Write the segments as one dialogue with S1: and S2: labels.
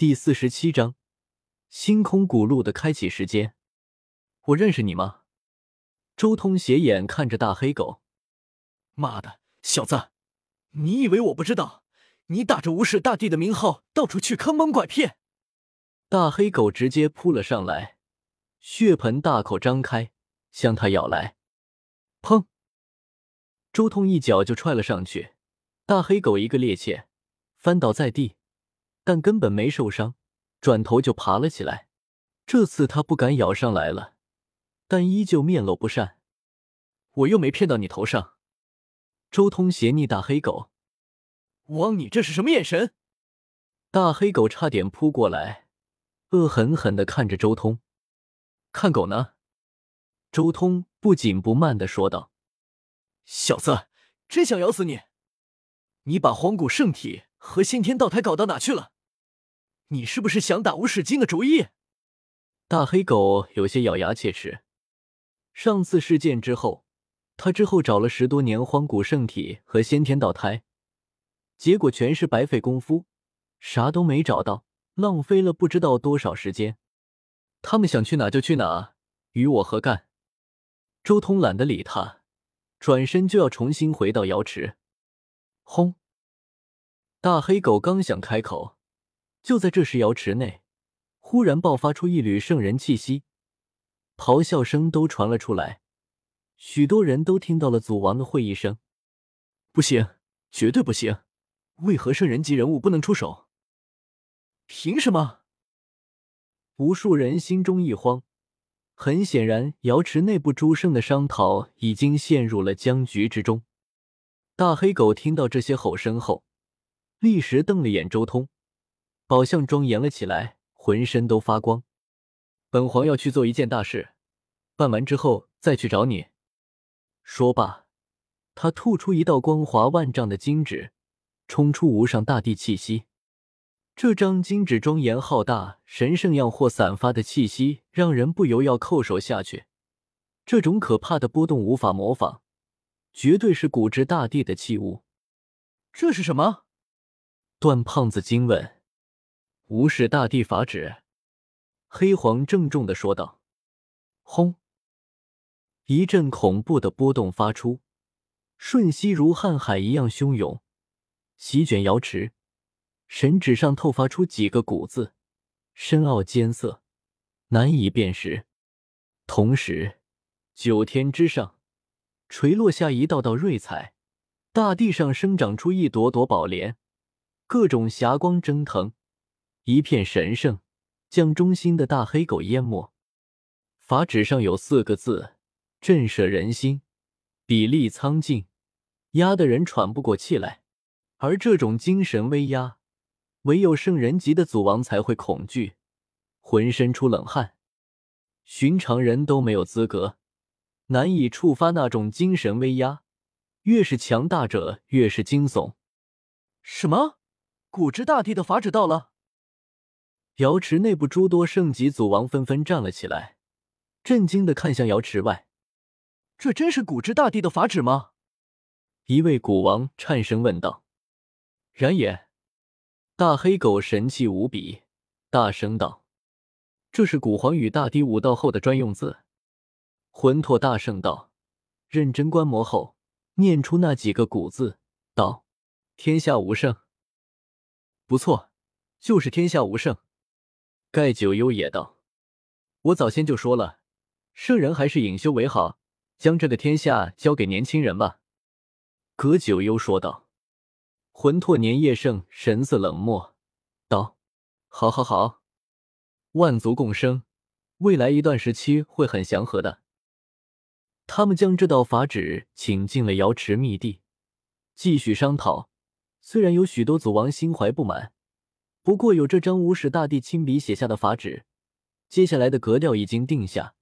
S1: 第四十七章，星空古路的开启时间。我认识你吗？周通斜眼看着大黑狗。
S2: 妈的，小子，你以为我不知道？你打着无视大帝的名号，到处去坑蒙拐骗。
S1: 大黑狗直接扑了上来，血盆大口张开，向他咬来。砰！周通一脚就踹了上去，大黑狗一个趔趄，翻倒在地。但根本没受伤，转头就爬了起来。这次他不敢咬上来了，但依旧面露不善。我又没骗到你头上。周通斜睨大黑狗：“
S2: 汪，你这是什么眼神？”
S1: 大黑狗差点扑过来，恶狠狠的看着周通。看狗呢？周通不紧不慢的说道：“
S2: 小子，真想咬死你！你把黄古圣体。”和先天道胎搞到哪去了？你是不是想打无始金的主意？
S1: 大黑狗有些咬牙切齿。上次事件之后，他之后找了十多年荒古圣体和先天道胎，结果全是白费功夫，啥都没找到，浪费了不知道多少时间。他们想去哪就去哪，与我何干？周通懒得理他，转身就要重新回到瑶池。轰！大黑狗刚想开口，就在这时，瑶池内忽然爆发出一缕圣人气息，咆哮声都传了出来，许多人都听到了祖王的会议声。
S2: 不行，绝对不行！为何圣人级人物不能出手？凭什么？
S1: 无数人心中一慌。很显然，瑶池内部诸圣的商讨已经陷入了僵局之中。大黑狗听到这些吼声后。立时瞪了眼周通，宝相庄严了起来，浑身都发光。本皇要去做一件大事，办完之后再去找你。说罢，他吐出一道光华万丈的金纸，冲出无上大地气息。这张金纸庄严浩大，神圣样或散发的气息让人不由要叩首下去。这种可怕的波动无法模仿，绝对是古之大地的器物。
S2: 这是什么？
S1: 段胖子惊问：“无视大地法旨。”黑皇郑重的说道：“轰！”一阵恐怖的波动发出，瞬息如瀚海一样汹涌，席卷瑶池。神纸上透发出几个古字，深奥艰涩，难以辨识。同时，九天之上垂落下一道道瑞彩，大地上生长出一朵朵宝莲。各种霞光蒸腾，一片神圣，将中心的大黑狗淹没。法纸上有四个字：震慑人心，比例苍劲，压得人喘不过气来。而这种精神威压，唯有圣人级的祖王才会恐惧，浑身出冷汗。寻常人都没有资格，难以触发那种精神威压。越是强大者，越是惊悚。
S2: 什么？古之大帝的法旨到了，
S1: 瑶池内部诸多圣级祖王纷纷站了起来，震惊的看向瑶池外。
S2: 这真是古之大帝的法旨吗？
S1: 一位古王颤声问道。然也。大黑狗神气无比，大声道：“这是古皇与大帝武道后的专用字。”魂拓大圣道，认真观摩后，念出那几个古字，道：“天下无圣。”不错，就是天下无圣。盖九幽也道：“我早先就说了，圣人还是隐修为好，将这个天下交给年轻人吧。”葛九幽说道。魂拓年夜圣神色冷漠道：“好，好，好，万族共生，未来一段时期会很祥和的。”他们将这道法旨请进了瑶池密地，继续商讨。虽然有许多祖王心怀不满，不过有这张无始大帝亲笔写下的法旨，接下来的格调已经定下。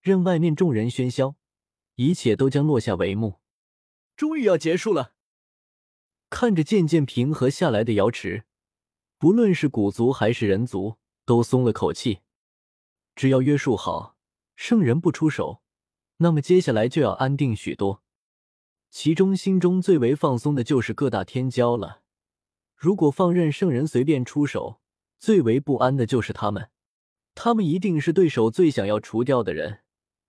S1: 任外面众人喧嚣，一切都将落下帷幕。
S2: 终于要结束了。
S1: 看着渐渐平和下来的瑶池，不论是古族还是人族，都松了口气。只要约束好，圣人不出手，那么接下来就要安定许多。其中心中最为放松的就是各大天骄了。如果放任圣人随便出手，最为不安的就是他们，他们一定是对手最想要除掉的人，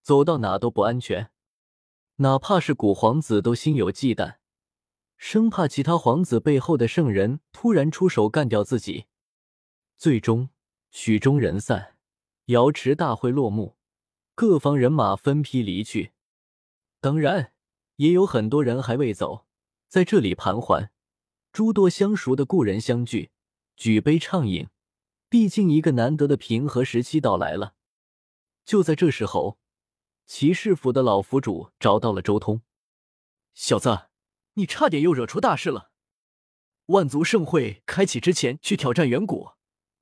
S1: 走到哪都不安全。哪怕是古皇子都心有忌惮，生怕其他皇子背后的圣人突然出手干掉自己。最终，曲终人散，瑶池大会落幕，各方人马分批离去。当然，也有很多人还未走，在这里盘桓。诸多相熟的故人相聚，举杯畅饮。毕竟，一个难得的平和时期到来了。就在这时候。骑士府的老府主找到了周通，
S2: 小子，你差点又惹出大事了。万族盛会开启之前去挑战远古，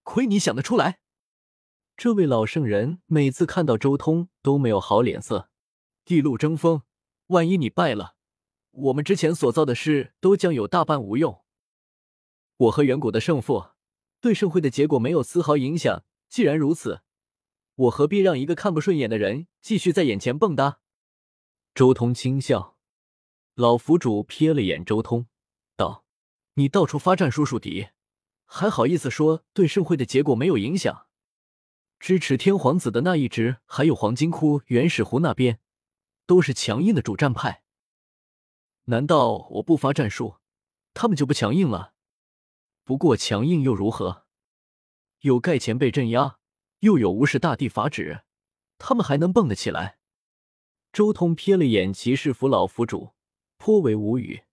S2: 亏你想得出来。
S1: 这位老圣人每次看到周通都没有好脸色。
S2: 地路争锋，万一你败了，我们之前所造的事都将有大半无用。我和远古的胜负，对盛会的结果没有丝毫影响。既然如此。我何必让一个看不顺眼的人继续在眼前蹦跶？
S1: 周通轻笑，老府主瞥了眼周通，道：“
S2: 你到处发战书树敌，还好意思说对盛会的结果没有影响？支持天皇子的那一支，还有黄金窟、原始湖那边，都是强硬的主战派。难道我不发战术，他们就不强硬了？不过强硬又如何？有盖前辈镇压。”又有无视大帝法旨，他们还能蹦得起来？
S1: 周通瞥了眼骑士府老府主，颇为无语。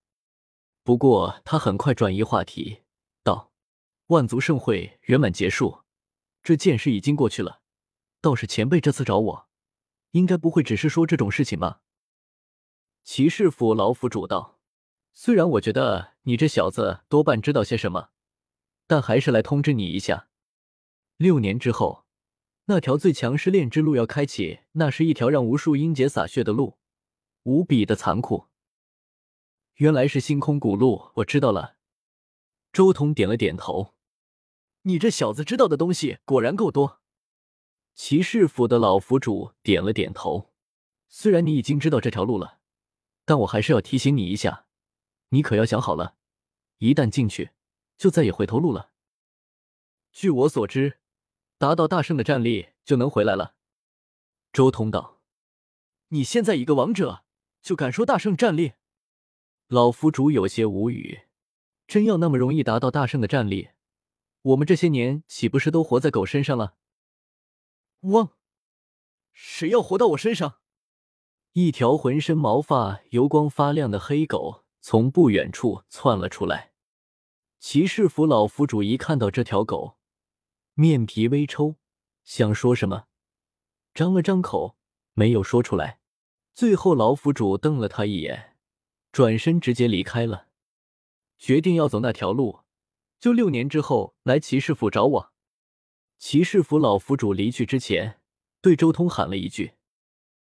S1: 不过他很快转移话题，道：“
S2: 万族盛会圆满结束，这件事已经过去了。倒是前辈这次找我，应该不会只是说这种事情吧？”
S1: 骑士府老府主道：“虽然我觉得你这小子多半知道些什么，但还是来通知你一下，六年之后。”那条最强试炼之路要开启，那是一条让无数英杰洒血的路，无比的残酷。原来是星空古路，我知道了。周通点了点头。
S2: 你这小子知道的东西果然够多。
S1: 骑士府的老府主点了点头。
S2: 虽然你已经知道这条路了，但我还是要提醒你一下，你可要想好了，一旦进去，就再也回头路了。据我所知。达到大圣的战力就能回来了。
S1: 周通道：“
S2: 你现在一个王者就敢说大圣战力？”
S1: 老府主有些无语。
S2: 真要那么容易达到大圣的战力，我们这些年岂不是都活在狗身上了？汪！谁要活到我身上？
S1: 一条浑身毛发油光发亮的黑狗从不远处窜了出来。骑士府老府主一看到这条狗。面皮微抽，想说什么，张了张口，没有说出来。最后，老府主瞪了他一眼，转身直接离开了。决定要走那条路，就六年之后来骑士府找我。骑士府老府主离去之前，对周通喊了一句。